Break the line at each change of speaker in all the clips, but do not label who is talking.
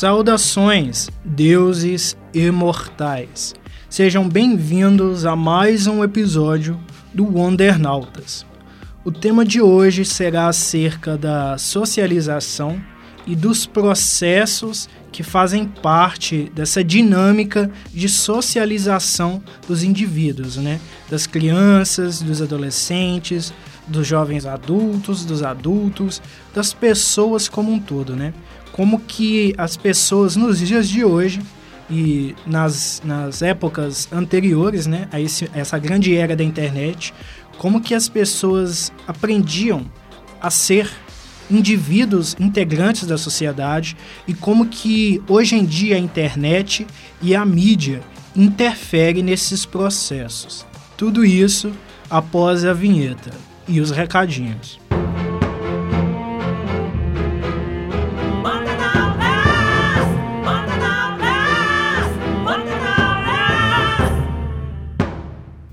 Saudações, deuses imortais. Sejam bem-vindos a mais um episódio do Wondernautas. O tema de hoje será acerca da socialização e dos processos que fazem parte dessa dinâmica de socialização dos indivíduos, né? Das crianças, dos adolescentes, dos jovens adultos, dos adultos, das pessoas como um todo, né? Como que as pessoas nos dias de hoje e nas, nas épocas anteriores, né, a esse, essa grande era da internet, como que as pessoas aprendiam a ser indivíduos integrantes da sociedade e como que hoje em dia a internet e a mídia interferem nesses processos. Tudo isso após a vinheta e os recadinhos.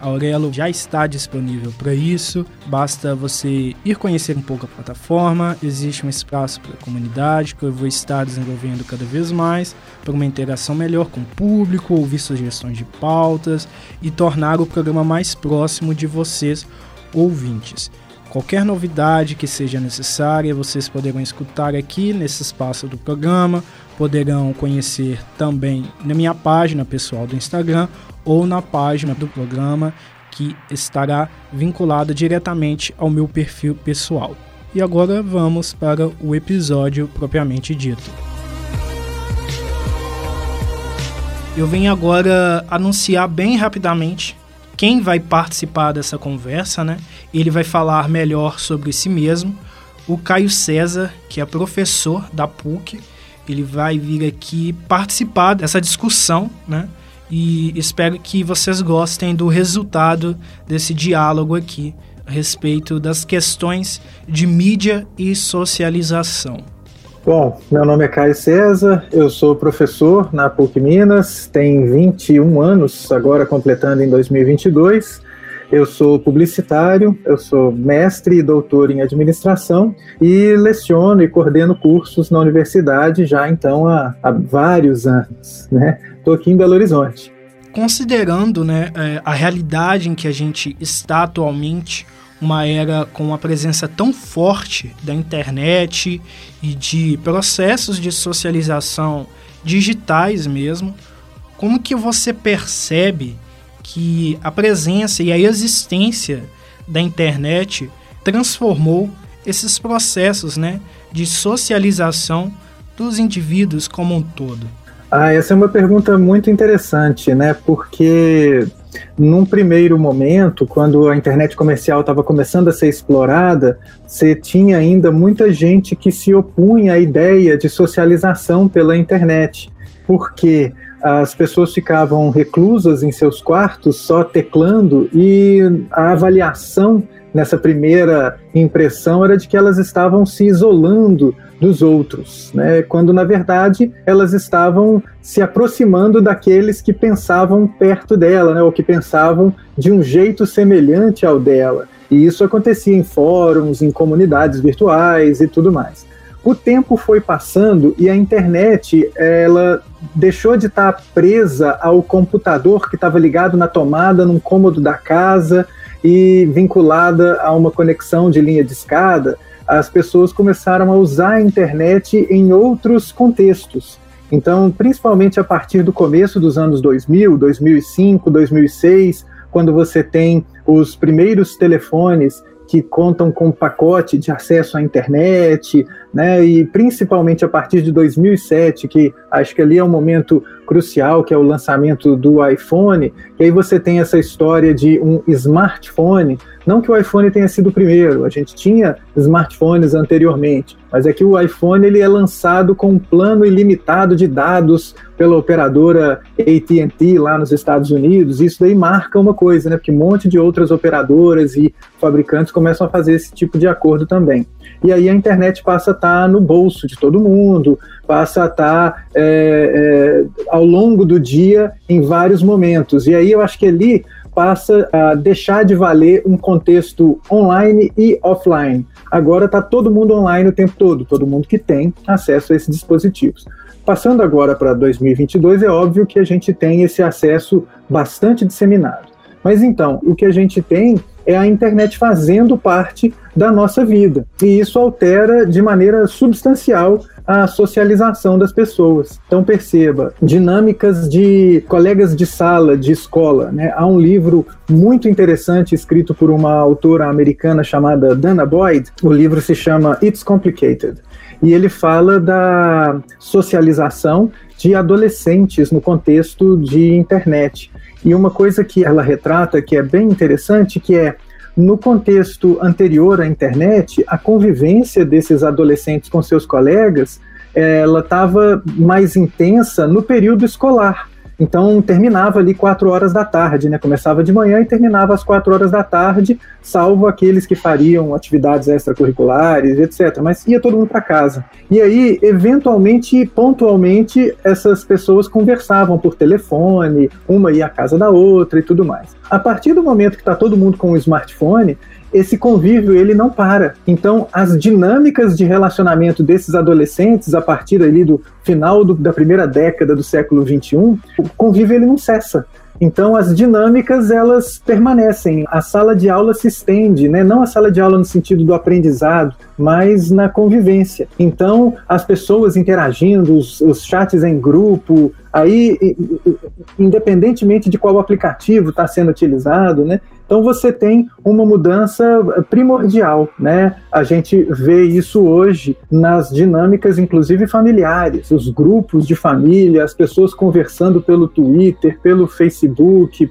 Aurelo já está disponível para isso, basta você ir conhecer um pouco a plataforma. Existe um espaço para a comunidade que eu vou estar desenvolvendo cada vez mais para uma interação melhor com o público, ouvir sugestões de pautas e tornar o programa mais próximo de vocês, ouvintes. Qualquer novidade que seja necessária, vocês poderão escutar aqui nesse espaço do programa, poderão conhecer também na minha página pessoal do Instagram ou na página do programa que estará vinculada diretamente ao meu perfil pessoal. E agora vamos para o episódio propriamente dito. Eu venho agora anunciar bem rapidamente quem vai participar dessa conversa, né? Ele vai falar melhor sobre si mesmo. O Caio César, que é professor da PUC, ele vai vir aqui participar dessa discussão, né? E espero que vocês gostem do resultado desse diálogo aqui a respeito das questões de mídia e socialização.
Bom, meu nome é Caio César, eu sou professor na PUC Minas, tenho 21 anos, agora completando em 2022. Eu sou publicitário, eu sou mestre e doutor em administração e leciono e coordeno cursos na universidade já então há, há vários anos, né? Estou aqui em Belo Horizonte.
Considerando né, é, a realidade em que a gente está atualmente, uma era com a presença tão forte da internet e de processos de socialização digitais mesmo, como que você percebe que a presença e a existência da internet transformou esses processos né, de socialização dos indivíduos como um todo?
Ah, essa é uma pergunta muito interessante, né? Porque num primeiro momento, quando a internet comercial estava começando a ser explorada, você tinha ainda muita gente que se opunha à ideia de socialização pela internet, porque as pessoas ficavam reclusas em seus quartos só teclando e a avaliação nessa primeira impressão era de que elas estavam se isolando dos outros, né? quando na verdade elas estavam se aproximando daqueles que pensavam perto dela, né? ou que pensavam de um jeito semelhante ao dela. E isso acontecia em fóruns, em comunidades virtuais e tudo mais. O tempo foi passando e a internet ela deixou de estar presa ao computador que estava ligado na tomada num cômodo da casa e vinculada a uma conexão de linha de escada as pessoas começaram a usar a internet em outros contextos. Então, principalmente a partir do começo dos anos 2000, 2005, 2006, quando você tem os primeiros telefones que contam com pacote de acesso à internet, né? E principalmente a partir de 2007, que acho que ali é um momento crucial, que é o lançamento do iPhone, e aí você tem essa história de um smartphone, não que o iPhone tenha sido o primeiro, a gente tinha smartphones anteriormente, mas é que o iPhone ele é lançado com um plano ilimitado de dados pela operadora AT&T lá nos Estados Unidos, isso daí marca uma coisa, né? Porque um monte de outras operadoras e fabricantes começam a fazer esse tipo de acordo também. E aí a internet passa a estar no bolso de todo mundo, passa a estar é, é, ao longo do dia em vários momentos. E aí eu acho que ali passa a deixar de valer um contexto online e offline. Agora está todo mundo online o tempo todo, todo mundo que tem acesso a esses dispositivos. Passando agora para 2022, é óbvio que a gente tem esse acesso bastante disseminado. Mas então, o que a gente tem é a internet fazendo parte da nossa vida. E isso altera de maneira substancial a socialização das pessoas. Então perceba, dinâmicas de colegas de sala, de escola. Né? Há um livro muito interessante escrito por uma autora americana chamada Dana Boyd. O livro se chama It's Complicated. E ele fala da socialização de adolescentes no contexto de internet. E uma coisa que ela retrata que é bem interessante, que é no contexto anterior à internet, a convivência desses adolescentes com seus colegas, ela estava mais intensa no período escolar. Então terminava ali quatro horas da tarde, né? Começava de manhã e terminava às quatro horas da tarde, salvo aqueles que fariam atividades extracurriculares, etc. Mas ia todo mundo para casa. E aí, eventualmente, pontualmente, essas pessoas conversavam por telefone, uma ia à casa da outra e tudo mais. A partir do momento que está todo mundo com o smartphone, esse convívio ele não para. Então, as dinâmicas de relacionamento desses adolescentes a partir ali do final do, da primeira década do século XXI, o convívio ele não cessa. Então as dinâmicas elas permanecem, a sala de aula se estende, né? não a sala de aula no sentido do aprendizado, mas na convivência. Então as pessoas interagindo, os, os chats em grupo, aí independentemente de qual aplicativo está sendo utilizado, né? Então você tem uma mudança primordial, né? A gente vê isso hoje nas dinâmicas, inclusive familiares, os grupos de família, as pessoas conversando pelo Twitter, pelo Facebook,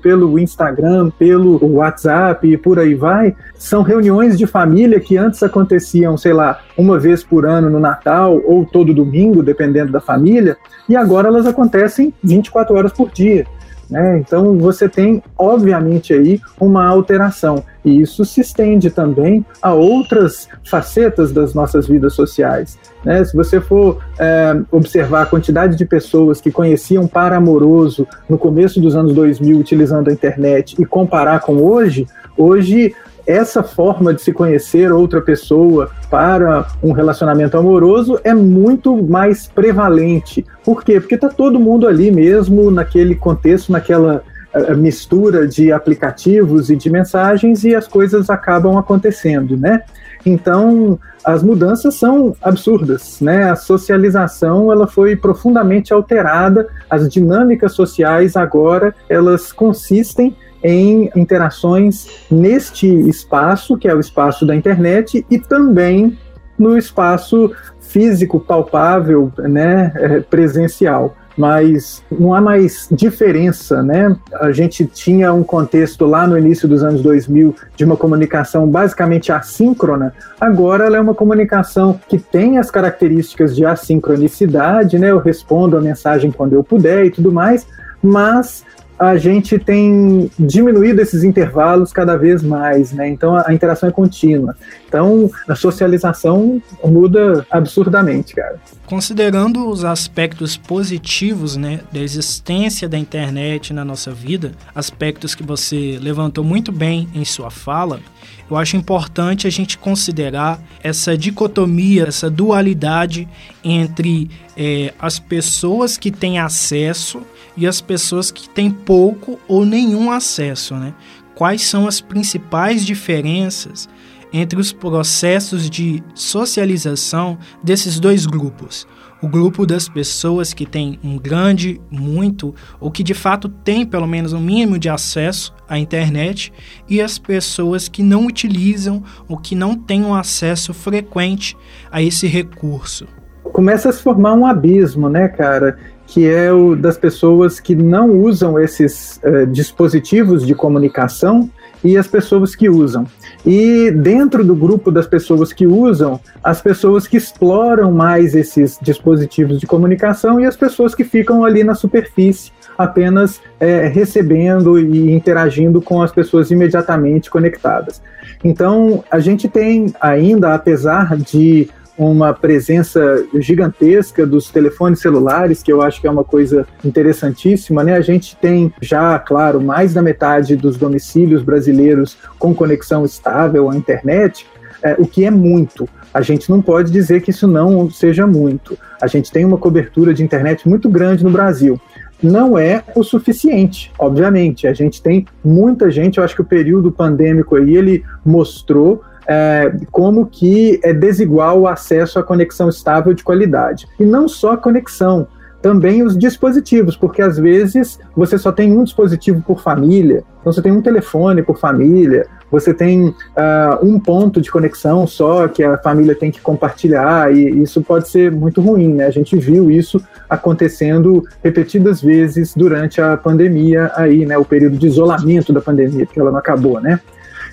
pelo Instagram, pelo WhatsApp e por aí vai. São reuniões de família que antes aconteciam, sei lá, uma vez por ano no Natal ou todo domingo, dependendo da família, e agora elas acontecem 24 horas por dia. Né? Então você tem, obviamente, aí uma alteração. E isso se estende também a outras facetas das nossas vidas sociais. Né? Se você for é, observar a quantidade de pessoas que conheciam par amoroso no começo dos anos 2000 utilizando a internet e comparar com hoje, hoje essa forma de se conhecer outra pessoa para um relacionamento amoroso é muito mais prevalente. Por quê? Porque está todo mundo ali mesmo, naquele contexto, naquela uh, mistura de aplicativos e de mensagens e as coisas acabam acontecendo, né? Então, as mudanças são absurdas, né? A socialização ela foi profundamente alterada, as dinâmicas sociais agora elas consistem em interações neste espaço, que é o espaço da internet, e também no espaço físico, palpável, né, é, presencial. Mas não há mais diferença, né? A gente tinha um contexto lá no início dos anos 2000 de uma comunicação basicamente assíncrona, agora ela é uma comunicação que tem as características de assincronicidade, né? Eu respondo a mensagem quando eu puder e tudo mais, mas a gente tem diminuído esses intervalos cada vez mais, né? Então a, interação é contínua. Então a socialização muda absurdamente, cara.
Considerando os aspectos positivos, né, da existência da internet na nossa vida, aspectos que você levantou muito bem em sua fala, eu acho importante a gente considerar essa dicotomia, essa dualidade entre é, as pessoas que têm acesso e as pessoas que têm pouco ou nenhum acesso, né? Quais são as principais diferenças entre os processos de socialização desses dois grupos? o grupo das pessoas que tem um grande, muito, ou que de fato tem pelo menos um mínimo de acesso à internet, e as pessoas que não utilizam ou que não têm um acesso frequente a esse recurso.
Começa a se formar um abismo, né, cara? Que é o das pessoas que não usam esses uh, dispositivos de comunicação e as pessoas que usam. E dentro do grupo das pessoas que usam, as pessoas que exploram mais esses dispositivos de comunicação e as pessoas que ficam ali na superfície, apenas é, recebendo e interagindo com as pessoas imediatamente conectadas. Então, a gente tem ainda, apesar de uma presença gigantesca dos telefones celulares, que eu acho que é uma coisa interessantíssima, né? A gente tem já, claro, mais da metade dos domicílios brasileiros com conexão estável à internet, é, o que é muito. A gente não pode dizer que isso não seja muito. A gente tem uma cobertura de internet muito grande no Brasil não é o suficiente, obviamente. A gente tem muita gente, eu acho que o período pandêmico aí ele mostrou é, como que é desigual o acesso à conexão estável de qualidade. E não só a conexão, também os dispositivos, porque às vezes você só tem um dispositivo por família, então você tem um telefone por família, você tem uh, um ponto de conexão só que a família tem que compartilhar, e isso pode ser muito ruim, né? A gente viu isso acontecendo repetidas vezes durante a pandemia aí, né? O período de isolamento da pandemia, porque ela não acabou, né?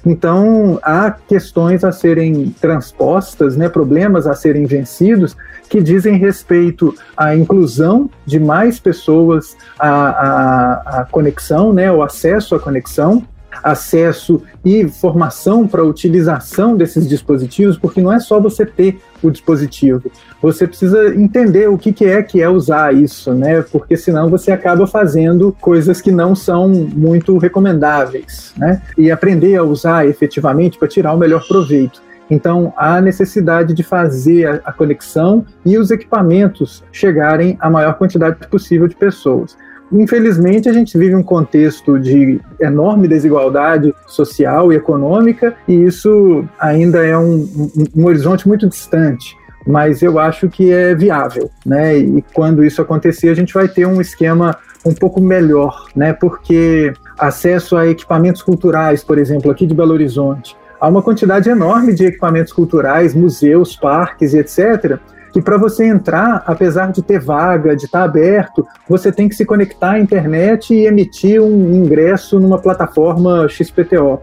Então, há questões a serem transpostas, né, problemas a serem vencidos, que dizem respeito à inclusão de mais pessoas à, à, à conexão, né, o acesso à conexão, acesso e formação para utilização desses dispositivos, porque não é só você ter o dispositivo, você precisa entender o que, que é que é usar isso, né? Porque senão você acaba fazendo coisas que não são muito recomendáveis, né? E aprender a usar efetivamente para tirar o melhor proveito. Então, há necessidade de fazer a, a, conexão e os equipamentos chegarem à maior quantidade possível de pessoas. Infelizmente, a gente vive um contexto de enorme desigualdade social e econômica, e isso ainda é um, um, um horizonte muito distante mas eu acho que é viável, né? E quando isso acontecer, a gente vai ter um esquema um pouco melhor, né? Porque acesso a equipamentos culturais, por exemplo, aqui de Belo Horizonte, há uma quantidade enorme de equipamentos culturais, museus, parques e etc que para você entrar, apesar de ter vaga, de estar tá aberto, você tem que se conectar à internet e emitir um ingresso numa plataforma XPTO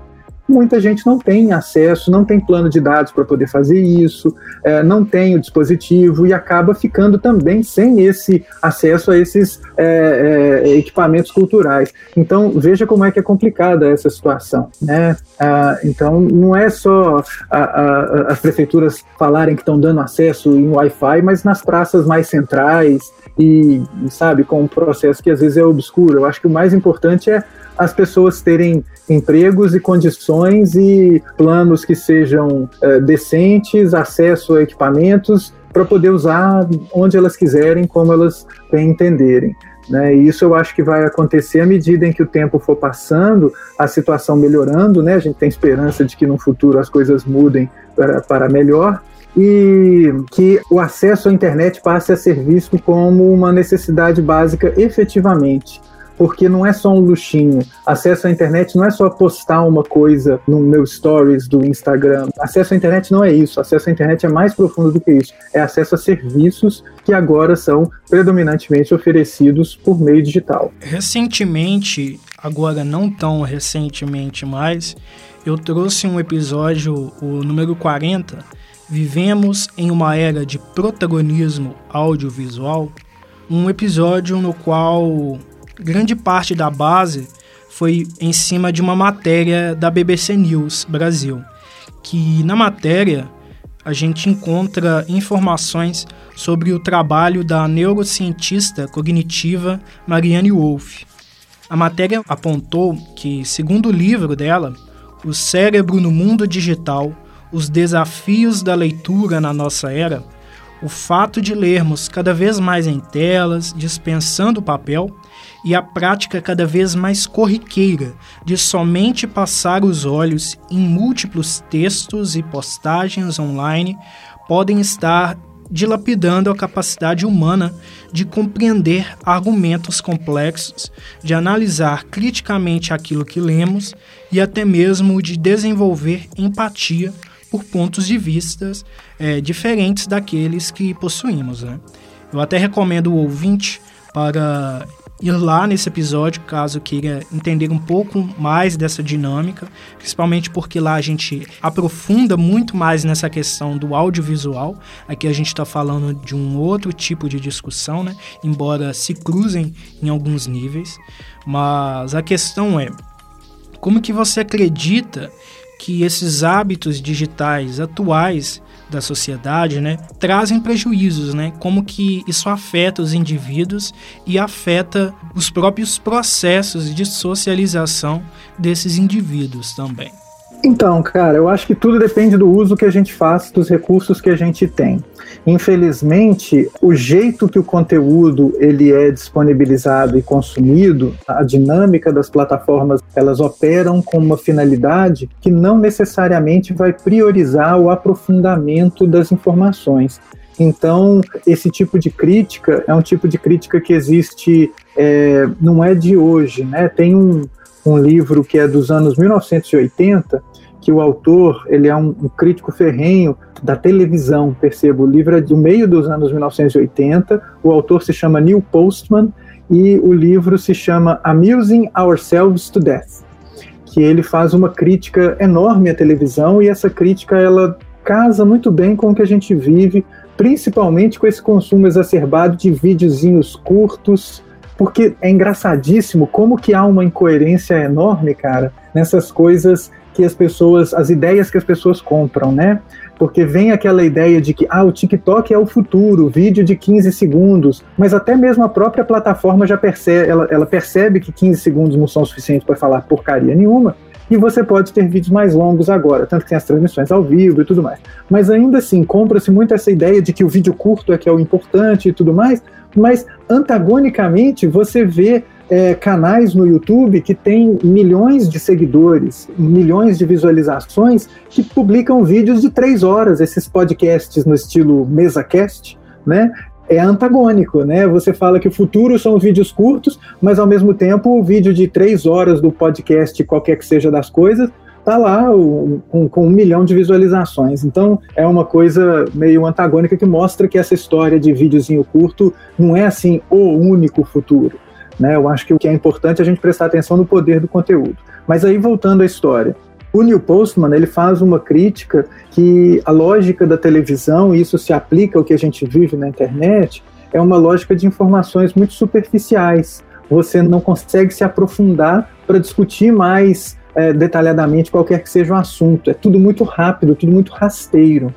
muita gente não tem acesso, não tem plano de dados para poder fazer isso, é, não tem o dispositivo e acaba ficando também sem esse acesso a esses é, é, equipamentos culturais. Então, veja como é que é complicada essa situação. Né? Ah, então, não é só a, a, as prefeituras falarem que estão dando acesso em Wi-Fi, mas nas praças mais centrais e, sabe, com um processo que às vezes é obscuro. Eu acho que o mais importante é as pessoas terem empregos e condições e planos que sejam é, decentes, acesso a equipamentos para poder usar onde elas quiserem, como elas bem entenderem. Né? E isso eu acho que vai acontecer à medida em que o tempo for passando, a situação melhorando, né? a gente tem esperança de que no futuro as coisas mudem para, para melhor, e que o acesso à internet passe a ser visto como uma necessidade básica efetivamente porque não é só um luxinho. Acesso à internet não é só postar uma coisa no meu stories do Instagram. Acesso à internet não é isso. Acesso à internet é mais profundo do que isso. É acesso a serviços que agora são predominantemente oferecidos por meio digital.
Recentemente, agora não tão recentemente mais, eu trouxe um episódio, o número 40, Vivemos em uma era de protagonismo audiovisual, um episódio no qual grande parte da base foi em cima de uma matéria da BBC News Brasil, que na matéria a gente encontra informações sobre o trabalho da neurocientista cognitiva Marianne Wolff. A matéria apontou que, segundo o livro dela, O Cérebro no Mundo Digital, os desafios da leitura na nossa era, o fato de lermos cada vez mais em telas, dispensando o papel, e a prática cada vez mais corriqueira de somente passar os olhos em múltiplos textos e postagens online podem estar dilapidando a capacidade humana de compreender argumentos complexos, de analisar criticamente aquilo que lemos e até mesmo de desenvolver empatia por pontos de vista é, diferentes daqueles que possuímos. Né? Eu até recomendo o ouvinte para ir lá nesse episódio, caso queira entender um pouco mais dessa dinâmica, principalmente porque lá a gente aprofunda muito mais nessa questão do audiovisual. Aqui a gente está falando de um outro tipo de discussão, né? Embora se cruzem em alguns níveis. Mas a questão é como que você acredita que esses hábitos digitais atuais da sociedade, né, trazem prejuízos, né? Como que isso afeta os indivíduos e afeta os próprios processos de socialização desses indivíduos também.
Então, cara, eu acho que tudo depende do uso que a gente faz dos recursos que a gente tem. Infelizmente, o jeito que o conteúdo ele é disponibilizado e consumido, a dinâmica das plataformas, elas operam com uma finalidade que não necessariamente vai priorizar o aprofundamento das informações. Então, esse tipo de crítica é um tipo de crítica que existe, é, não é de hoje, né? Tem um, um livro que é dos anos 1980 que o autor ele é um, um crítico ferrenho da televisão, percebo. O livro é do meio dos anos 1980, o autor se chama Neil Postman e o livro se chama Amusing Ourselves to Death, que ele faz uma crítica enorme à televisão e essa crítica ela casa muito bem com o que a gente vive, principalmente com esse consumo exacerbado de videozinhos curtos, porque é engraçadíssimo como que há uma incoerência enorme, cara, nessas coisas que as pessoas, as ideias que as pessoas compram, né? Porque vem aquela ideia de que ah, o TikTok é o futuro, vídeo de 15 segundos, mas até mesmo a própria plataforma já percebe, ela, ela percebe que 15 segundos não são suficientes para falar porcaria nenhuma, e você pode ter vídeos mais longos agora, tanto que tem as transmissões ao vivo e tudo mais. Mas ainda assim, compra-se muito essa ideia de que o vídeo curto é que é o importante e tudo mais, mas antagonicamente você vê é, canais no YouTube que têm milhões de seguidores, milhões de visualizações, que publicam vídeos de três horas, esses podcasts no estilo MesaCast, né? É antagônico, né? Você fala que o futuro são vídeos curtos, mas ao mesmo tempo o vídeo de três horas do podcast, qualquer que seja das coisas, tá lá com, com, um milhão de visualizações. Então é uma coisa meio antagônica que mostra que essa história de videozinho curto não é assim o único futuro. Né? Eu acho que o que é importante é a gente prestar atenção no poder do conteúdo. Mas aí voltando à história, o Neil Postman ele faz uma crítica que a lógica da televisão, e isso se aplica ao que a gente vive na internet, é uma lógica de informações muito superficiais. Você não consegue se aprofundar para discutir mais é, detalhadamente qualquer que seja o assunto. É tudo muito rápido, tudo muito rasteiro.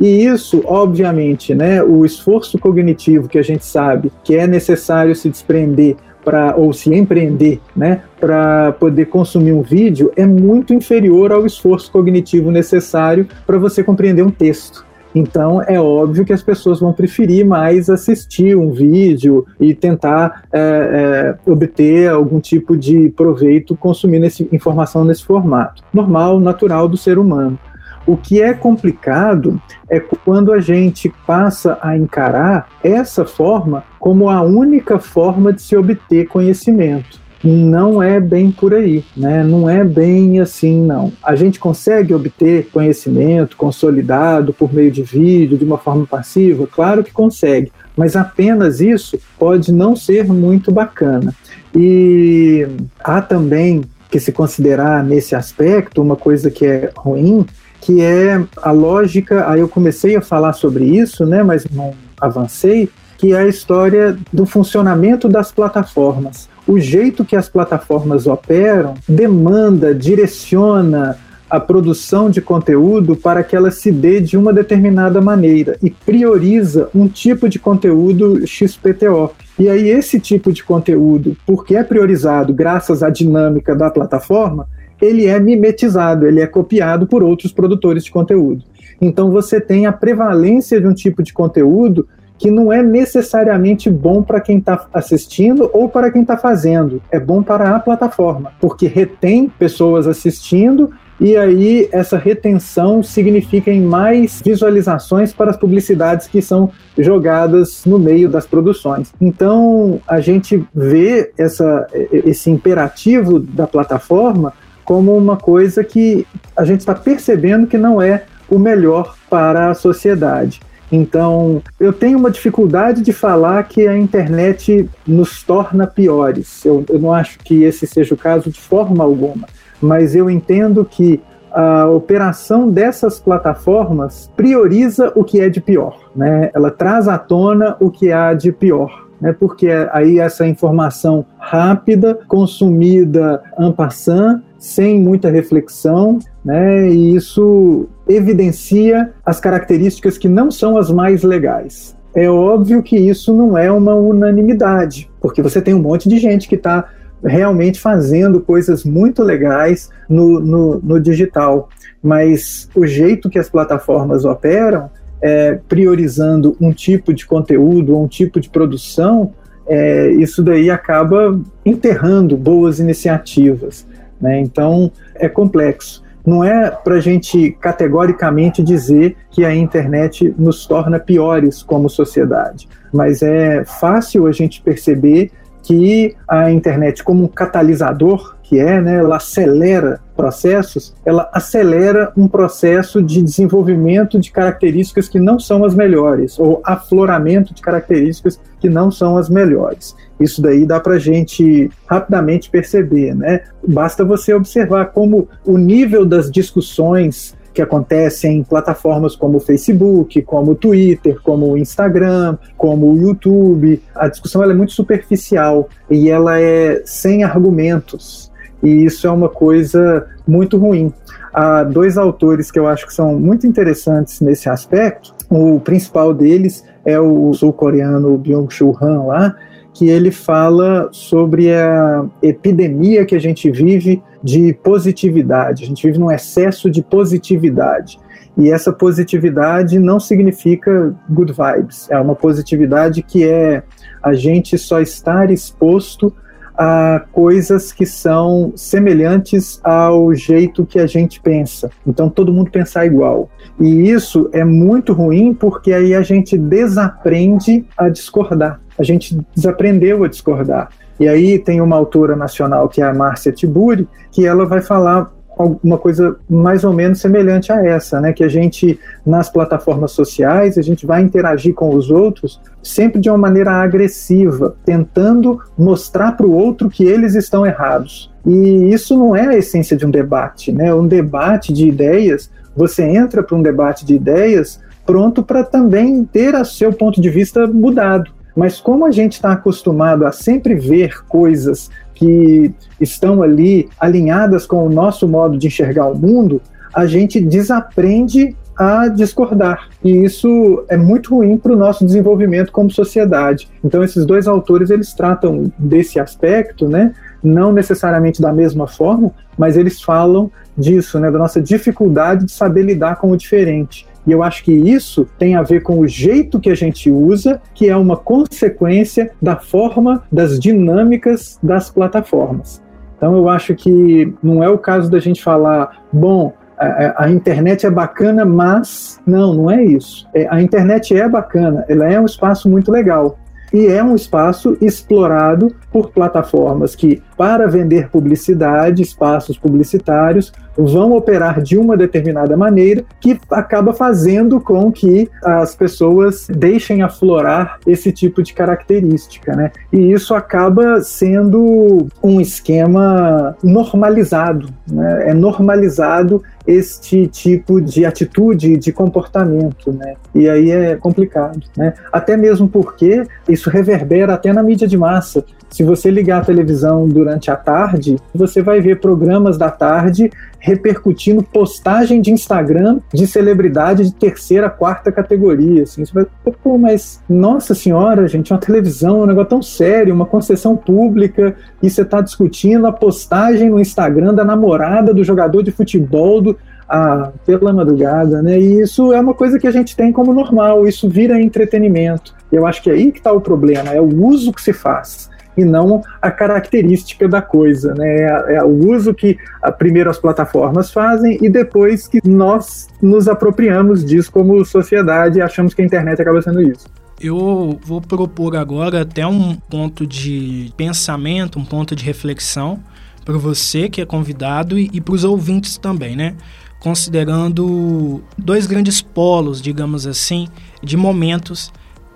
E isso, obviamente, né, o esforço cognitivo que a gente sabe que é necessário se desprender para ou se empreender, né, para poder consumir um vídeo é muito inferior ao esforço cognitivo necessário para você compreender um texto. Então é óbvio que as pessoas vão preferir mais assistir um vídeo e tentar é, é, obter algum tipo de proveito consumindo essa informação nesse formato. Normal, natural do ser humano. O que é complicado é quando a gente passa a encarar essa forma como a única forma de se obter conhecimento. Não é bem por aí, né? Não é bem assim, não. A gente consegue obter conhecimento consolidado por meio de vídeo, de uma forma passiva? Claro que consegue, mas apenas isso pode não ser muito bacana. E há também que se considerar nesse aspecto uma coisa que é ruim, que é a lógica. Aí eu comecei a falar sobre isso, né, mas não avancei, que é a história do funcionamento das plataformas. O jeito que as plataformas operam demanda, direciona a produção de conteúdo para que ela se dê de uma determinada maneira e prioriza um tipo de conteúdo XPTO. E aí, esse tipo de conteúdo, porque é priorizado graças à dinâmica da plataforma, ele é mimetizado, ele é copiado por outros produtores de conteúdo. Então você tem a prevalência de um tipo de conteúdo que não é necessariamente bom para quem está assistindo ou para quem está fazendo. É bom para a plataforma, porque retém pessoas assistindo e aí essa retenção significa em mais visualizações para as publicidades que são jogadas no meio das produções. Então a gente vê essa, esse imperativo da plataforma como uma coisa que a gente está percebendo que não é o melhor para a sociedade. Então, eu tenho uma dificuldade de falar que a internet nos torna piores. Eu, eu não acho que esse seja o caso de forma alguma, mas eu entendo que a operação dessas plataformas prioriza o que é de pior, né? Ela traz à tona o que há de pior, né? Porque aí essa informação rápida, consumida en passant, sem muita reflexão, né? E isso evidencia as características que não são as mais legais. É óbvio que isso não é uma unanimidade, porque você tem um monte de gente que está realmente fazendo coisas muito legais no, no, no, digital, mas o jeito que as plataformas operam, é, priorizando um tipo de conteúdo, um tipo de produção, é, isso daí acaba enterrando boas iniciativas. Né? Então, é complexo. Não é para a gente categoricamente dizer que a internet nos torna piores como sociedade, mas é fácil a gente perceber que a internet, como um catalisador que é, né, ela acelera processos, ela acelera um processo de desenvolvimento de características que não são as melhores, ou afloramento de características que não são as melhores. Isso daí dá para a gente rapidamente perceber, né? Basta você observar como o nível das discussões que acontecem em plataformas como o Facebook, como o Twitter, como o Instagram, como o YouTube. A discussão é muito superficial e ela é sem argumentos. E isso é uma coisa muito ruim. Há dois autores que eu acho que são muito interessantes nesse aspecto. O principal deles é o sul-coreano Byung-Chul Han lá, que ele fala sobre a epidemia que a gente vive de positividade. A gente vive num excesso de positividade. E essa positividade não significa good vibes. É uma positividade que é a gente só estar exposto a coisas que são semelhantes ao jeito que a gente pensa. Então, todo mundo pensar igual. E isso é muito ruim porque aí a gente desaprende a discordar a gente desaprendeu a discordar. E aí tem uma autora nacional, que é a Márcia Tiburi, que ela vai falar alguma coisa mais ou menos semelhante a essa, né? Que a gente, nas plataformas sociais, a gente vai interagir com os outros sempre de uma maneira agressiva, tentando mostrar para o outro que eles estão errados. E isso não é a essência de um debate, né? Um debate de ideias, você entra para um debate de ideias pronto para também ter o seu ponto de vista mudado. Mas como a gente está acostumado a sempre ver coisas que estão ali alinhadas com o nosso modo de enxergar o mundo, a gente desaprende a discordar. E isso é muito ruim para o nosso desenvolvimento como sociedade. Então, esses dois autores eles tratam desse aspecto, né? não necessariamente da mesma forma, mas eles falam disso, né? da nossa dificuldade de saber lidar com o diferente. E eu acho que isso tem a ver com o jeito que a gente usa, que é uma consequência da forma, das dinâmicas das plataformas. Então eu acho que não é o caso da gente falar, bom, a, a, internet é bacana, mas não, não é isso. É, a internet é bacana, ela é um espaço muito legal e é um espaço explorado por plataformas que, para vender publicidade, espaços publicitários, vão operar de uma determinada maneira que acaba fazendo com que as pessoas deixem aflorar esse tipo de característica, né? E isso acaba sendo um esquema normalizado, né? É normalizado este tipo de atitude, de comportamento, né? E aí é complicado, né? Até mesmo porque isso reverbera até na mídia de massa. Se você ligar a televisão durante a tarde, você vai ver programas da tarde repercutindo postagem de Instagram de celebridade de terceira, quarta categoria. Assim. Você vai, pô, mas nossa senhora, gente, uma televisão, um negócio tão sério, uma concessão pública, e você está discutindo a postagem no Instagram da namorada do jogador de futebol do, ah, pela madrugada, né? E isso é uma coisa que a gente tem como normal, isso vira entretenimento. Eu acho que é aí que está o problema, é o uso que se faz. E não a característica da coisa, né? É, é o uso que a, primeiro as plataformas fazem e depois que nós nos apropriamos disso como sociedade e achamos que a internet acaba sendo isso.
Eu vou propor agora até um ponto de pensamento, um ponto de reflexão para você que é convidado e, e para os ouvintes também, né? Considerando dois grandes polos, digamos assim, de momentos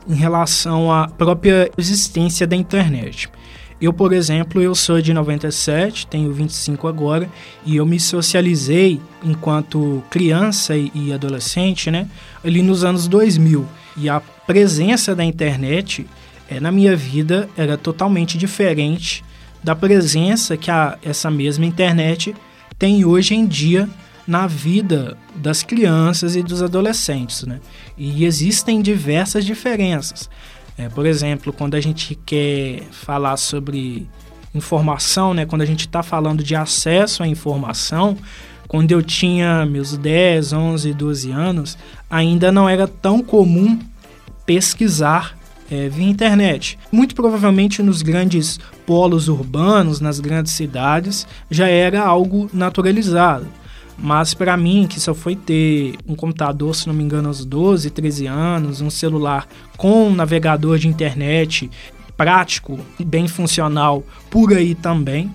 em relação à própria existência da internet. Eu, por exemplo, eu sou de 97, tenho 25 agora, e eu me socializei enquanto criança e adolescente, né, ali nos anos 2000. E a presença da internet é, na minha vida era totalmente diferente da presença que a, essa mesma internet tem hoje em dia na vida das crianças e dos adolescentes, né? E existem diversas diferenças. É, por exemplo, quando a gente quer falar sobre informação, né? Quando a gente está falando de acesso à informação, quando eu tinha meus 10, 11, 12 anos, ainda não era tão comum pesquisar é, via internet. Muito provavelmente nos grandes polos urbanos, nas grandes cidades, já era algo naturalizado. Mas para mim, que só foi ter um computador, se não me engano, aos 12, 13 anos, um celular com um navegador de internet prático bem funcional por aí também.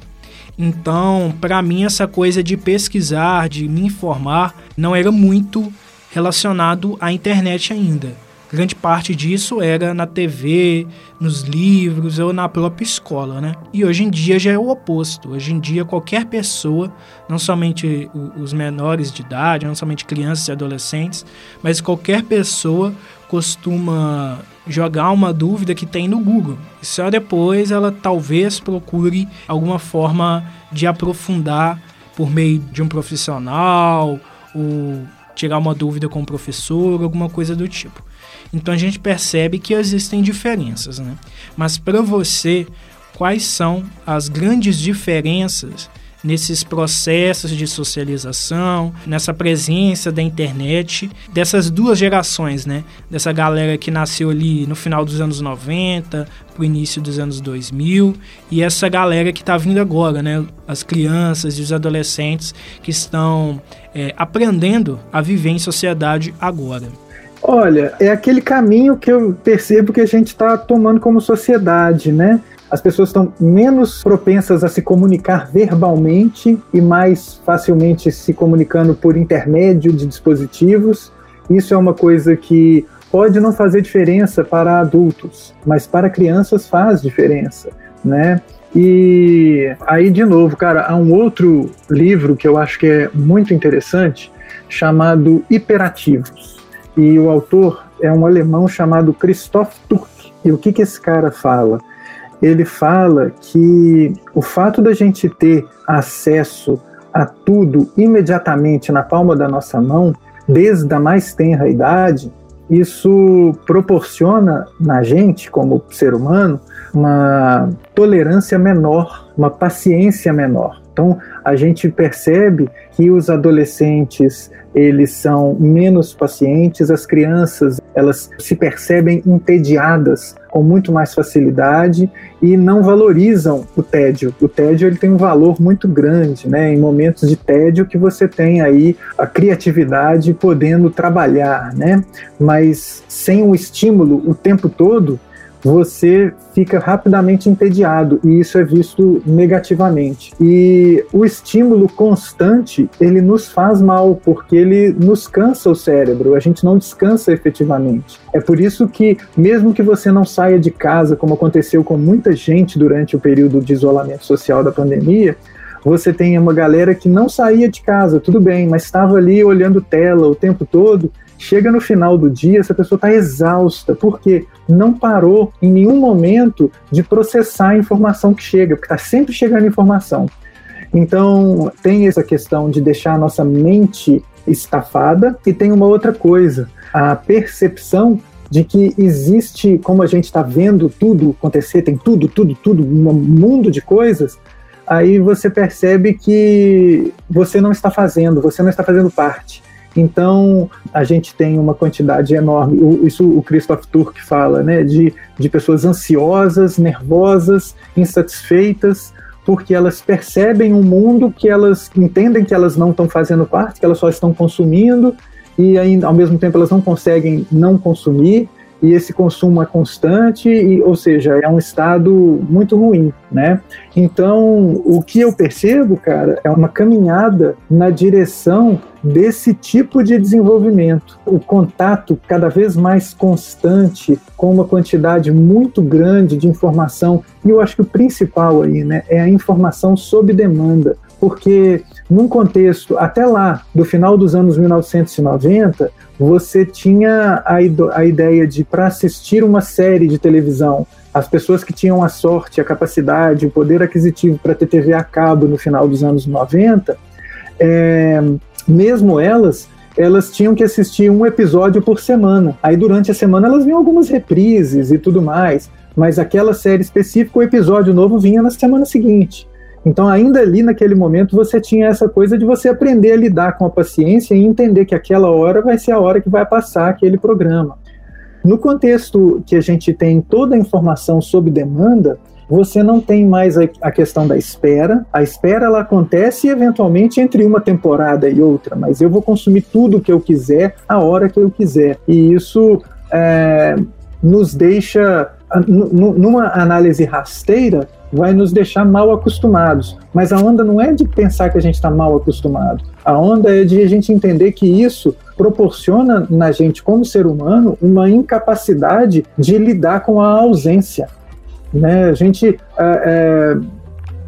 Então, para mim, essa coisa de pesquisar, de me informar, não era muito relacionado à internet ainda. Grande parte disso era na TV, nos livros ou na própria escola, né? E hoje em dia já é o oposto. Hoje em dia qualquer pessoa, não somente os menores de idade, não somente crianças e adolescentes, mas qualquer pessoa costuma jogar uma dúvida que tem no Google. E só depois ela talvez procure alguma forma de aprofundar por meio de um profissional ou tirar uma dúvida com o professor, alguma coisa do tipo. Então a gente percebe que existem diferenças, né? Mas para você, quais são as grandes diferenças nesses processos de socialização, nessa presença da internet, dessas duas gerações, né? Dessa galera que nasceu ali no final dos anos 90, pro início dos anos 2000, e essa galera que está vindo agora, né? As crianças e os adolescentes que estão é, aprendendo a viver em sociedade agora.
Olha, é aquele caminho que eu percebo que a gente está tomando como sociedade, né? As pessoas estão menos propensas a se comunicar verbalmente e mais facilmente se comunicando por intermédio de dispositivos. Isso é uma coisa que pode não fazer diferença para adultos, mas para crianças faz diferença, né? E aí, de novo, cara, há um outro livro que eu acho que é muito interessante, chamado Hiperativos e o autor é um alemão chamado Christoph Tuck. E o que, que esse cara fala? Ele fala que o fato da gente ter acesso a tudo imediatamente na palma da nossa mão, desde a mais tenra idade, isso proporciona na gente, como ser humano, uma tolerância menor, uma paciência menor. Então, a gente percebe que os adolescentes eles são menos pacientes, as crianças elas se percebem entediadas com muito mais facilidade e não valorizam o tédio. O tédio ele tem um valor muito grande, né? Em momentos de tédio que você tem aí a criatividade podendo trabalhar, né? Mas sem o estímulo o tempo todo, você fica rapidamente entediado e isso é visto negativamente. E o estímulo constante, ele nos faz mal porque ele nos cansa o cérebro, a gente não descansa efetivamente. É por isso que mesmo que você não saia de casa, como aconteceu com muita gente durante o período de isolamento social da pandemia, você tem uma galera que não saía de casa, tudo bem, mas estava ali olhando tela o tempo todo Chega no final do dia, essa pessoa está exausta, porque não parou em nenhum momento de processar a informação que chega, porque está sempre chegando informação. Então, tem essa questão de deixar a nossa mente estafada, e tem uma outra coisa, a percepção de que existe, como a gente está vendo tudo acontecer, tem tudo, tudo, tudo, um mundo de coisas, aí você percebe que você não está fazendo, você não está fazendo parte. Então, a gente tem uma quantidade enorme, isso o Christoph Turk fala, né, de, de pessoas ansiosas, nervosas, insatisfeitas, porque elas percebem um mundo que elas entendem que elas não estão fazendo parte, que elas só estão consumindo, e aí, ao mesmo tempo elas não conseguem não consumir, e esse consumo é constante, e, ou seja, é um estado muito ruim, né? Então, o que eu percebo, cara, é uma caminhada na direção desse tipo de desenvolvimento. O contato cada vez mais constante com uma quantidade muito grande de informação, e eu acho que o principal aí, né, é a informação sob demanda, porque num contexto até lá do final dos anos 1990, você tinha a, a ideia de, para assistir uma série de televisão, as pessoas que tinham a sorte, a capacidade, o poder aquisitivo para ter TV a cabo no final dos anos 90, é, mesmo elas, elas tinham que assistir um episódio por semana. Aí durante a semana elas vinham algumas reprises e tudo mais, mas aquela série específica, o episódio novo vinha na semana seguinte. Então, ainda ali naquele momento, você tinha essa coisa de você aprender a lidar com a paciência e entender que aquela hora vai ser a hora que vai passar aquele programa. No contexto que a gente tem toda a informação sob demanda, você não tem mais a, questão da espera. A espera ela acontece eventualmente entre uma temporada e outra, mas eu vou consumir tudo o que eu quiser, a hora que eu quiser. E isso é, nos deixa, numa análise rasteira, vai nos deixar mal acostumados. Mas a onda não é de pensar que a gente está mal acostumado. A onda é de a gente entender que isso proporciona na gente, como ser humano, uma incapacidade de lidar com a ausência. Né? A gente. É, é,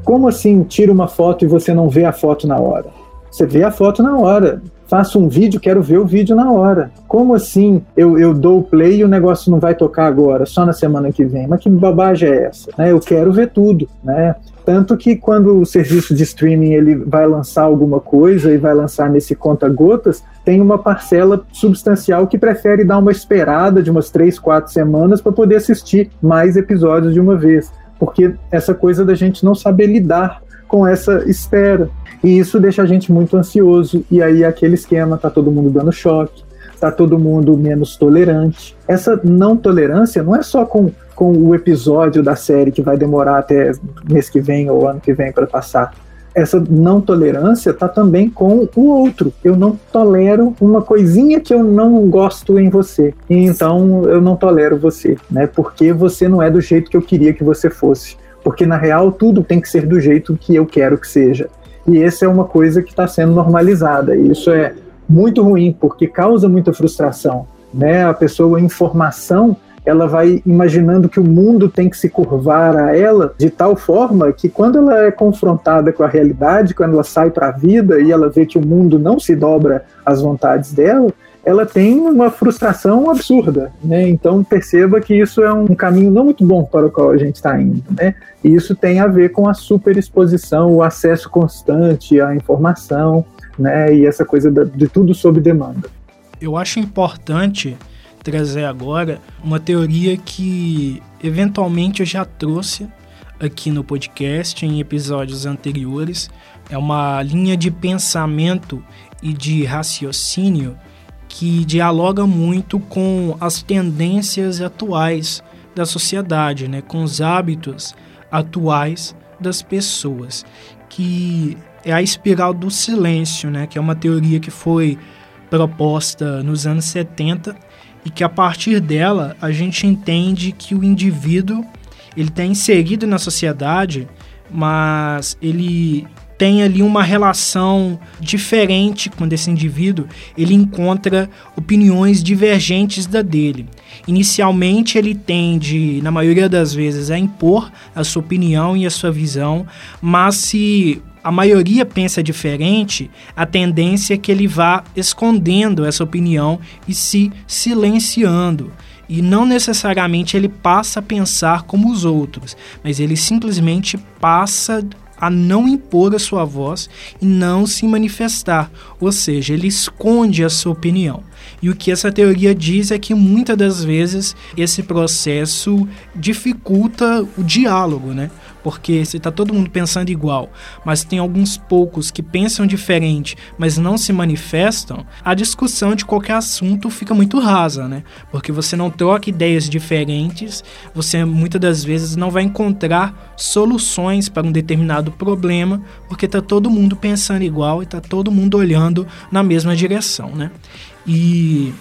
como assim tira uma foto e você não vê a foto na hora? Você vê a foto na hora faço um vídeo, quero ver o vídeo na hora. Como assim eu, eu dou o play e o negócio não vai tocar agora, só na semana que vem? Mas que bobagem é essa? Né? Eu quero ver tudo, né? Tanto que quando o serviço de streaming ele vai lançar alguma coisa e vai lançar nesse conta-gotas, tem uma parcela substancial que prefere dar uma esperada de umas três, quatro semanas para poder assistir mais episódios de uma vez. Porque essa coisa da gente não saber lidar com essa espera. E isso deixa a gente muito ansioso. E aí aquele esquema, tá todo mundo dando choque, tá todo mundo menos tolerante. Essa não tolerância não é só com, com o episódio da série que vai demorar até mês que vem ou ano que vem para passar. Essa não tolerância tá também com o outro. Eu não tolero uma coisinha que eu não gosto em você. Então eu não tolero você, né? Porque você não é do jeito que eu queria que você fosse porque na real tudo tem que ser do jeito que eu quero que seja. E essa é uma coisa que está sendo normalizada. E isso é muito ruim, porque causa muita frustração. Né? A pessoa em formação ela vai imaginando que o mundo tem que se curvar a ela de tal forma que quando ela é confrontada com a realidade, quando ela sai para a vida e ela vê que o mundo não se dobra às vontades dela, ela tem uma frustração absurda, né? Então perceba que isso é um caminho não muito bom para o qual a gente está indo, né? E isso tem a ver com a superexposição, o acesso constante à informação, né? E essa coisa de tudo sob demanda.
Eu acho importante trazer agora uma teoria que eventualmente eu já trouxe aqui no podcast em episódios anteriores. É uma linha de pensamento e de raciocínio que dialoga muito com as tendências atuais da sociedade, né, com os hábitos atuais das pessoas, que é a espiral do silêncio, né, que é uma teoria que foi proposta nos anos 70 e que a partir dela a gente entende que o indivíduo ele está inserido na sociedade, mas ele tem ali uma relação diferente quando esse indivíduo ele encontra opiniões divergentes da dele. Inicialmente ele tende, na maioria das vezes, a impor a sua opinião e a sua visão, mas se a maioria pensa diferente, a tendência é que ele vá escondendo essa opinião e se silenciando. E não necessariamente ele passa a pensar como os outros, mas ele simplesmente passa a não impor a sua voz e não se manifestar, ou seja, ele esconde a sua opinião. E o que essa teoria diz é que muitas das vezes esse processo dificulta o diálogo, né? Porque se está todo mundo pensando igual, mas tem alguns poucos que pensam diferente, mas não se manifestam, a discussão de qualquer assunto fica muito rasa, né? Porque você não troca ideias diferentes, você muitas das vezes não vai encontrar soluções para um determinado problema, porque está todo mundo pensando igual e está todo mundo olhando na mesma direção, né? E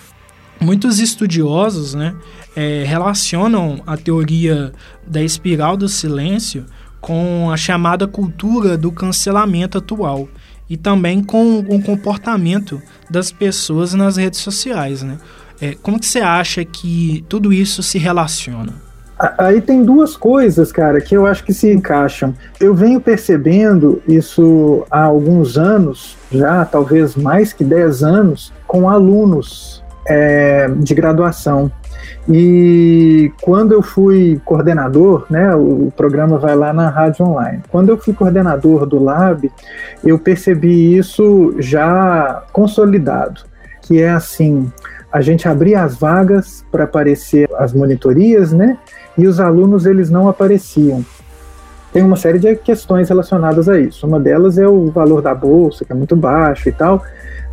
muitos estudiosos, né, é, relacionam a teoria da espiral do silêncio com a chamada cultura do cancelamento atual e também com o comportamento das pessoas nas redes sociais, né? É, como que você acha que tudo isso se relaciona?
Aí tem duas coisas, cara, que eu acho que se encaixam. Eu venho percebendo isso há alguns anos, já talvez mais que 10 anos, com alunos é, de graduação. E quando eu fui coordenador, né, o programa vai lá na rádio online. Quando eu fui coordenador do Lab, eu percebi isso já consolidado, que é assim, a gente abria as vagas para aparecer as monitorias, né? E os alunos eles não apareciam. Tem uma série de questões relacionadas a isso. Uma delas é o valor da bolsa, que é muito baixo e tal.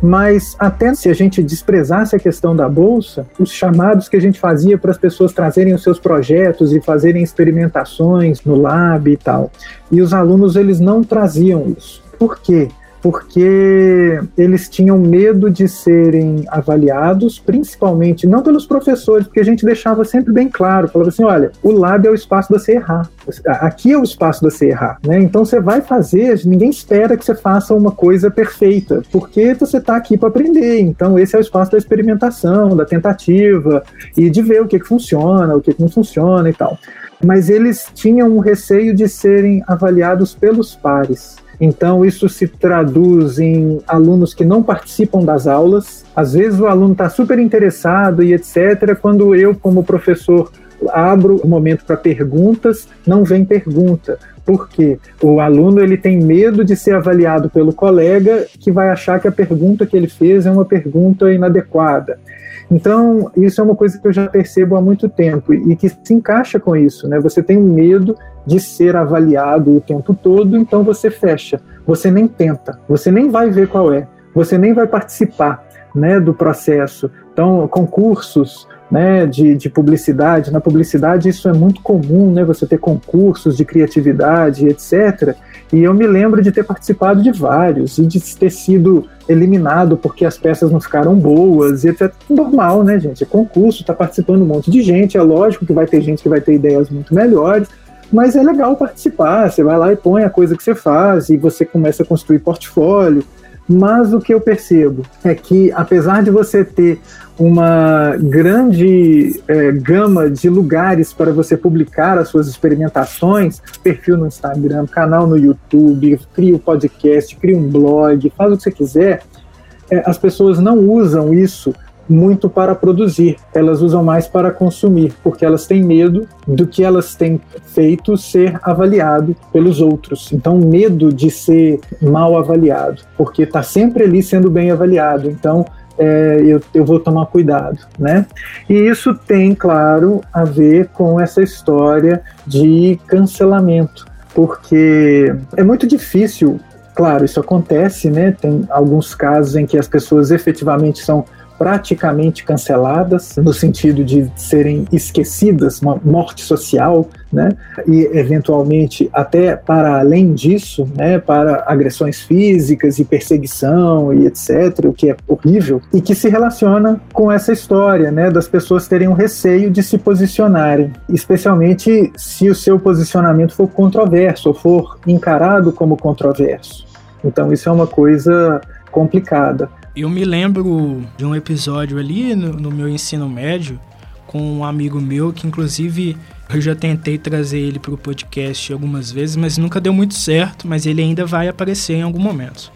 Mas até se a gente desprezasse a questão da bolsa, os chamados que a gente fazia para as pessoas trazerem os seus projetos e fazerem experimentações no lab e tal, e os alunos eles não traziam isso. Por quê? Porque eles tinham medo de serem avaliados, principalmente não pelos professores, porque a gente deixava sempre bem claro, falava assim, olha, o lab é o espaço da você errar, aqui é o espaço da você errar, né? Então você vai fazer, ninguém espera que você faça uma coisa perfeita, porque você está aqui para aprender. Então esse é o espaço da experimentação, da tentativa e de ver o que, que funciona, o que, que não funciona e tal. Mas eles tinham um receio de serem avaliados pelos pares. Então, isso se traduz em alunos que não participam das aulas. Às vezes, o aluno está super interessado e etc. Quando eu, como professor, abro o momento para perguntas, não vem pergunta. Por quê? O aluno ele tem medo de ser avaliado pelo colega que vai achar que a pergunta que ele fez é uma pergunta inadequada. Então, isso é uma coisa que eu já percebo há muito tempo e que se encaixa com isso, né? Você tem medo de ser avaliado o tempo todo, então você fecha, você nem tenta, você nem vai ver qual é, você nem vai participar, né, do processo. Então, concursos, né, de, de publicidade, na publicidade isso é muito comum, né, você ter concursos de criatividade, etc. E eu me lembro de ter participado de vários e de ter sido eliminado porque as peças não ficaram boas e etc. Normal, né, gente? É concurso, está participando um monte de gente. É lógico que vai ter gente que vai ter ideias muito melhores, mas é legal participar. Você vai lá e põe a coisa que você faz e você começa a construir portfólio. Mas o que eu percebo é que, apesar de você ter uma grande é, gama de lugares para você publicar as suas experimentações, perfil no Instagram, canal no YouTube, cria um podcast, cria um blog, faz o que você quiser, é, as pessoas não usam isso muito para produzir, elas usam mais para consumir, porque elas têm medo do que elas têm feito ser avaliado pelos outros. Então, medo de ser mal avaliado, porque está sempre ali sendo bem avaliado. Então, é, eu, eu vou tomar cuidado, né? E isso tem, claro, a ver com essa história de cancelamento, porque é muito difícil Claro, isso acontece, né? Tem alguns casos em que as pessoas efetivamente são praticamente canceladas, no sentido de serem esquecidas, uma morte social, né? e eventualmente até para além disso, né? para agressões físicas e perseguição e etc., o que é horrível, e que se relaciona com essa história né? das pessoas terem um receio de se posicionarem, especialmente se o seu posicionamento for controverso ou for encarado como controverso. Então, isso é uma coisa complicada.
Eu me lembro de um episódio ali no, no, meu ensino médio com um amigo meu que, inclusive, eu já tentei trazer ele para o podcast algumas vezes, mas nunca deu muito certo. Mas ele ainda vai aparecer em algum momento.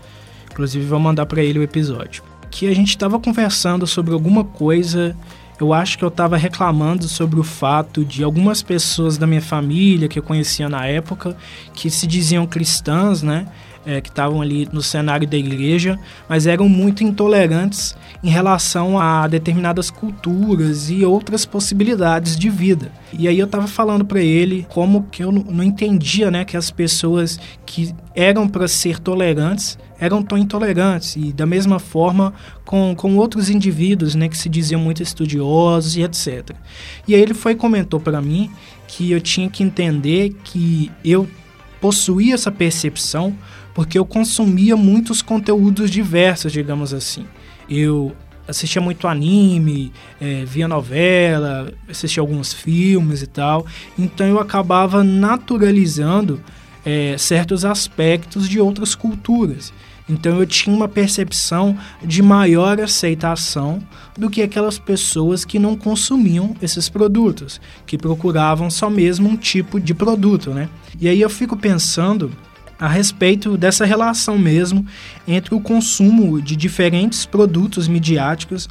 Inclusive, vou mandar para ele o episódio. Que a gente estava conversando sobre alguma coisa eu acho que eu estava reclamando sobre o fato de algumas pessoas da minha família que eu conhecia na época, que se diziam cristãs, né? É, que estavam ali no cenário da igreja, mas eram muito intolerantes em relação a determinadas culturas e outras possibilidades de vida. E aí eu estava falando para ele como que eu não entendia, né, que as pessoas que eram para ser tolerantes eram tão intolerantes e da mesma forma com, com outros indivíduos, né, que se diziam muito estudiosos e etc. E aí ele foi comentou para mim que eu tinha que entender que eu possuía essa percepção porque eu consumia muitos conteúdos diversos, digamos assim. Eu assistia muito anime, é, via novela, assistia alguns filmes e tal. Então eu acabava naturalizando é, certos aspectos de outras culturas. Então eu tinha uma percepção de maior aceitação do que aquelas pessoas que não consumiam esses produtos, que procuravam só mesmo um tipo de produto, né? E aí eu fico pensando a respeito dessa relação mesmo entre o consumo de diferentes produtos midiáticos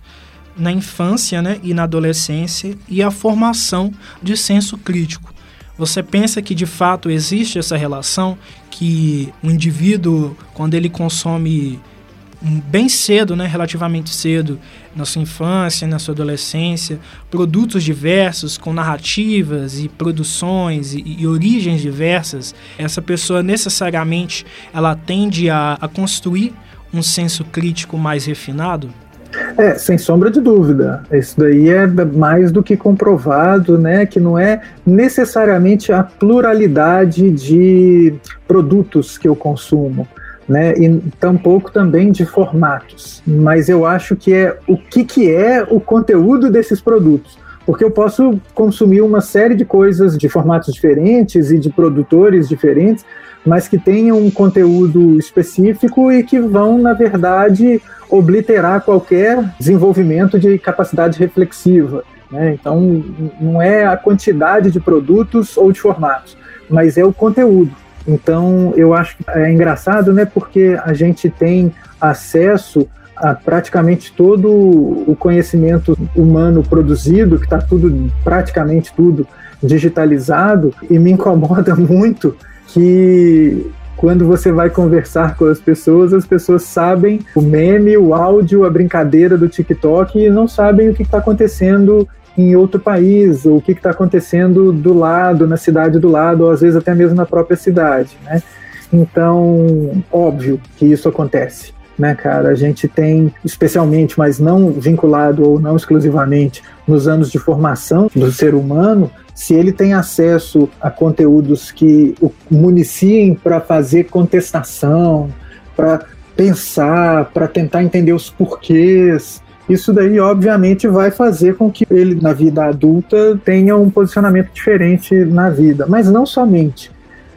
na infância né, e na adolescência e a formação de senso crítico. Você pensa que de fato existe essa relação que o indivíduo, quando ele consome bem cedo, né, relativamente cedo, na sua infância, na sua adolescência, produtos diversos com narrativas e produções e, e origens diversas, essa pessoa necessariamente ela tende a, a construir um senso crítico mais refinado?
É, sem sombra de dúvida. Isso daí é mais do que comprovado, né? Que não é necessariamente a pluralidade de produtos que eu consumo. Né, e tampouco também de formatos. Mas eu acho que é o que, que é o conteúdo desses produtos. Porque eu posso consumir uma série de coisas de formatos diferentes e de produtores diferentes, mas que tenham um conteúdo específico e que vão, na verdade, obliterar qualquer desenvolvimento de capacidade reflexiva. Né? Então, não é a quantidade de produtos ou de formatos, mas é o conteúdo. Então, eu acho que é engraçado, né, porque a gente tem acesso a praticamente todo o conhecimento humano produzido, que está tudo, praticamente tudo digitalizado, e me incomoda muito que quando você vai conversar com as pessoas, as pessoas sabem o meme, o áudio, a brincadeira do TikTok e não sabem o que está acontecendo em outro país, ou o que está acontecendo do lado, na cidade do lado, ou às vezes até mesmo na própria cidade, né? Então, óbvio que isso acontece, né, cara? A gente tem, especialmente, mas não vinculado ou não exclusivamente, nos anos de formação do ser humano, se ele tem acesso a conteúdos que o municiem para fazer contestação, para pensar, para tentar entender os porquês, isso daí obviamente vai fazer com que ele na vida adulta tenha um posicionamento diferente na vida, mas não somente.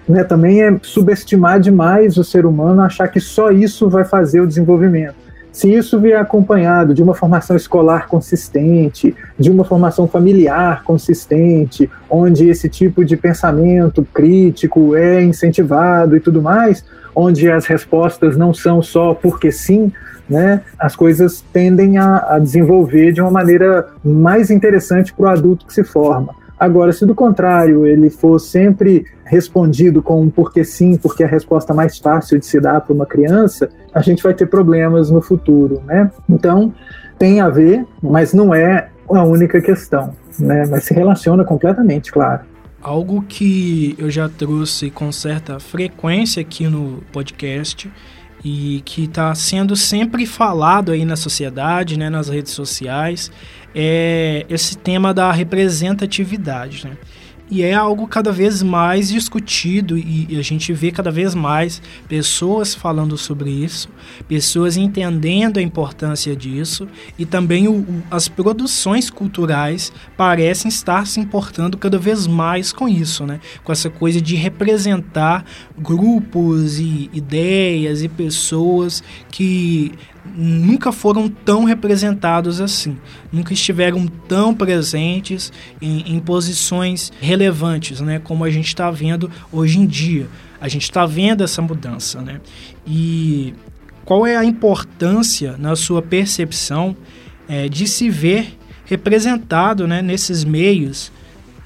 Né, também é subestimar demais o ser humano, achar que só isso vai fazer o desenvolvimento. Se isso vier acompanhado de uma formação escolar consistente, de uma formação familiar consistente, onde esse tipo de pensamento crítico é incentivado e tudo mais, onde as respostas não são só porque sim, né, as coisas tendem a, a desenvolver de uma maneira mais interessante para o adulto que se forma. Agora, se do contrário ele for sempre respondido com um porque sim, porque é a resposta mais fácil de se dar para uma criança, a gente vai ter problemas no futuro, né? Então, tem a ver, mas não é a única questão, né? Mas se relaciona completamente, claro.
Algo que eu já trouxe com certa frequência aqui no podcast e que está sendo sempre falado aí na sociedade, né, nas redes sociais, é esse tema da representatividade. Né? E é algo cada vez mais discutido e a gente vê cada vez mais pessoas falando sobre isso, pessoas entendendo a importância disso e também o, o, as produções culturais parecem estar se importando cada vez mais com isso, né? Com essa coisa de representar grupos e ideias e pessoas que nunca foram tão representados assim, nunca estiveram tão presentes em, em posições relevantes, né, como a gente está vendo hoje em dia. A gente está vendo essa mudança, né? E qual é a importância, na sua percepção, é, de se ver representado né, nesses meios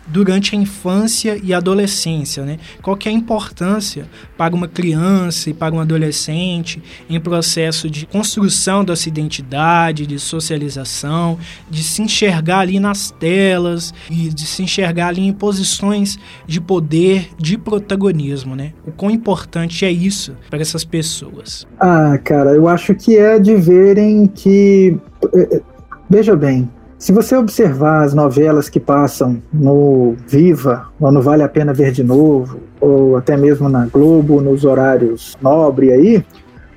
durante a infância e adolescência, né? Qual é a importância para uma criança e para um adolescente em processo de construção da sua identidade, de socialização, de se enxergar ali nas telas e de se enxergar ali em posições de poder, de protagonismo, né? O quão importante é isso para essas pessoas?
Ah, cara, eu acho que é de verem que eh, eh, veja bem, se você observar as novelas que passam no Viva, ou no Vale a Pena Ver de Novo, ou até mesmo na Globo, nos horários nobre aí,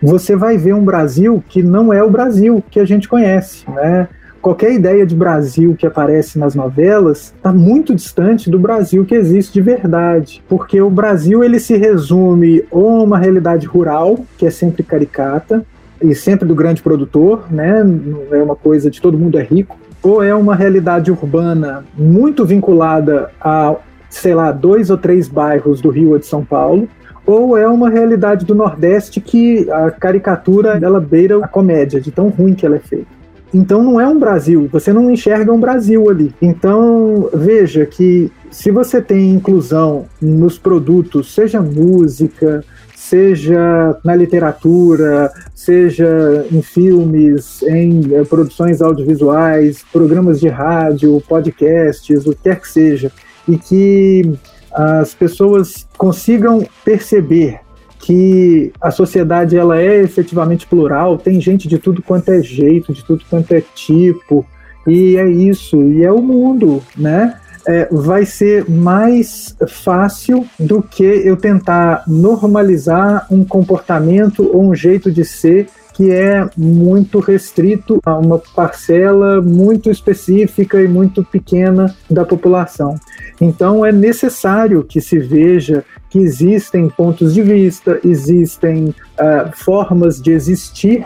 você vai ver um Brasil que não é o Brasil que a gente conhece, né? Qualquer ideia de Brasil que aparece nas novelas está muito distante do Brasil que existe de verdade, porque o Brasil ele se resume ou a uma realidade rural, que é sempre caricata, e sempre do grande produtor, né? É uma coisa de todo mundo é rico, ou é uma realidade urbana muito vinculada a, sei lá, dois ou três bairros do Rio ou de São Paulo, ou é uma realidade do Nordeste que a caricatura ela beira a comédia, de tão ruim que ela é feita. Então não é um Brasil, você não enxerga um Brasil ali. Então veja que se você tem inclusão nos produtos, seja música, seja na literatura, seja em filmes, em é, produções audiovisuais, programas de rádio, podcasts, o que quer que seja, e que as pessoas consigam perceber que a sociedade ela é efetivamente plural, tem gente de tudo quanto é jeito, de tudo quanto é tipo, e é isso, e é o mundo, né? É, vai ser mais fácil do que eu tentar normalizar um comportamento ou um jeito de ser que é muito restrito a uma parcela muito específica e muito pequena da população. Então é necessário que se veja que existem pontos de vista, existem uh, formas de existir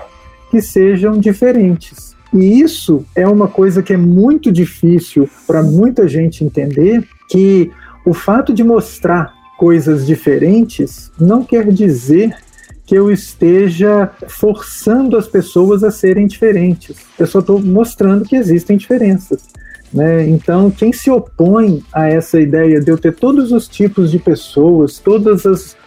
que sejam diferentes. E isso é uma coisa que é muito difícil para muita gente entender, que o fato de mostrar coisas diferentes não quer dizer que eu esteja forçando as pessoas a serem diferentes. Eu só estou mostrando que existem diferenças. Né? Então, quem se opõe a essa ideia de eu ter todos os tipos de pessoas, todas as,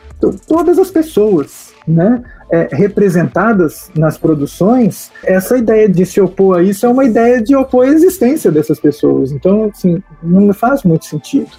todas as pessoas, né? É, representadas nas produções, essa ideia de se opor a isso é uma ideia de opor a existência dessas pessoas. Então, assim, não faz muito sentido.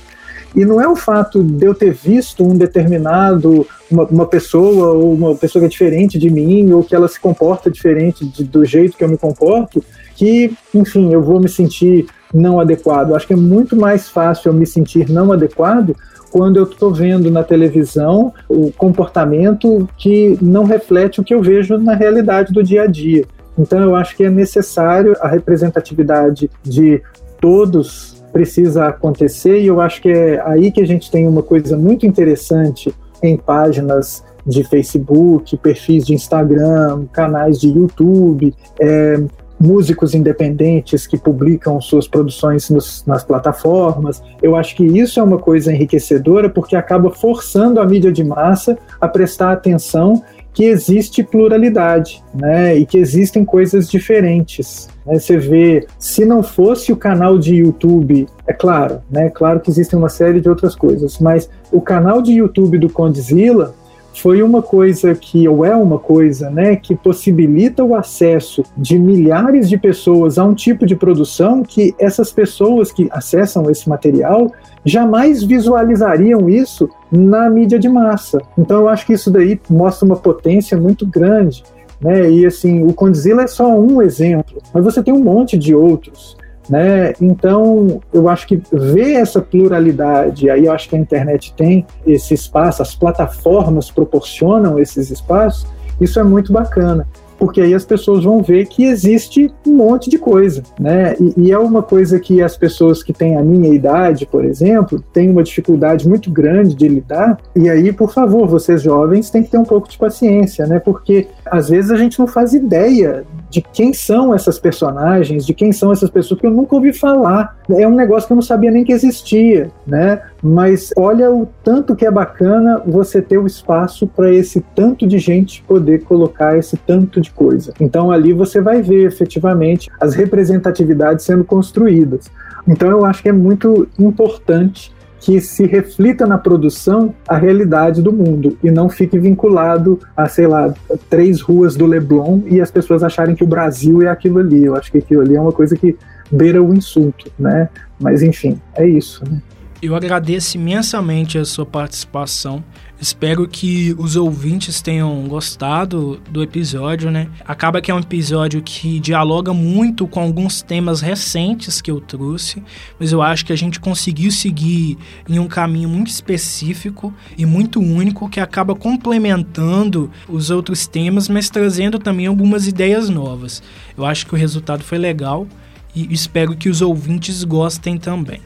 E não é o fato de eu ter visto um determinado, uma, uma, pessoa ou uma pessoa que é diferente de mim, ou que ela se comporta diferente de, do jeito que eu me comporto, que, enfim, eu vou me sentir não adequado. Acho que é muito mais fácil eu me sentir não adequado quando eu estou vendo na televisão o comportamento que não reflete o que eu vejo na realidade do dia a dia. Então eu acho que é necessário a representatividade de todos precisa acontecer e eu acho que é aí que a gente tem uma coisa muito interessante em páginas de Facebook, perfis de Instagram, canais de YouTube, é, músicos independentes que publicam suas produções nos, nas plataformas. Eu acho que isso é uma coisa enriquecedora porque acaba forçando a mídia de massa a prestar atenção que existe pluralidade, né, e que existem coisas diferentes. Né? Você vê, se não fosse o canal de YouTube, é claro, né, claro que existem uma série de outras coisas, mas o canal de YouTube do Condzilla foi uma coisa que, ou é uma coisa, né, que possibilita o acesso de milhares de pessoas a um tipo de produção que essas pessoas que acessam esse material jamais visualizariam isso na mídia de massa. Então eu acho que isso daí mostra uma potência muito grande. Né? E assim, o Condzilla é só um exemplo, mas você tem um monte de outros. Né? Então, eu acho que ver essa pluralidade, aí eu acho que a internet tem esse espaço, as plataformas proporcionam esses espaços, isso é muito bacana porque aí as pessoas vão ver que existe um monte de coisa, né? E, e, é uma coisa que as pessoas que têm a minha idade, por exemplo, têm uma dificuldade muito grande de lidar. E aí, por favor, vocês jovens têm que ter um pouco de paciência, né? Porque às vezes a gente não faz ideia de quem são essas personagens, de quem são essas pessoas que eu nunca ouvi falar. É um negócio que eu não sabia nem que existia, né? Mas olha o tanto que é bacana você ter o espaço para esse tanto de gente poder colocar esse tanto de coisa. Então ali você vai ver efetivamente as representatividades sendo construídas. Então eu acho que é muito importante que se reflita na produção a realidade do mundo e não fique vinculado a, sei lá, três ruas do Leblon e as pessoas acharem que o Brasil é aquilo ali. Eu acho que aquilo ali é uma coisa que beira o insulto, né? Mas enfim, é isso. Né?
Eu agradeço imensamente a sua participação. Espero que os ouvintes tenham gostado do episódio, né? Acaba que é um episódio que dialoga muito com alguns temas recentes que eu trouxe, mas eu acho que a gente conseguiu seguir em um caminho muito específico e muito único que acaba complementando os outros temas, mas trazendo também algumas ideias novas. Eu acho que o resultado foi legal e espero que os ouvintes gostem também.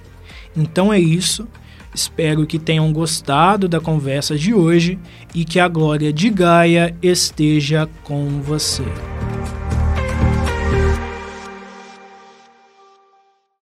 Então é isso. Espero que tenham gostado da conversa de hoje e que a glória de Gaia esteja com você.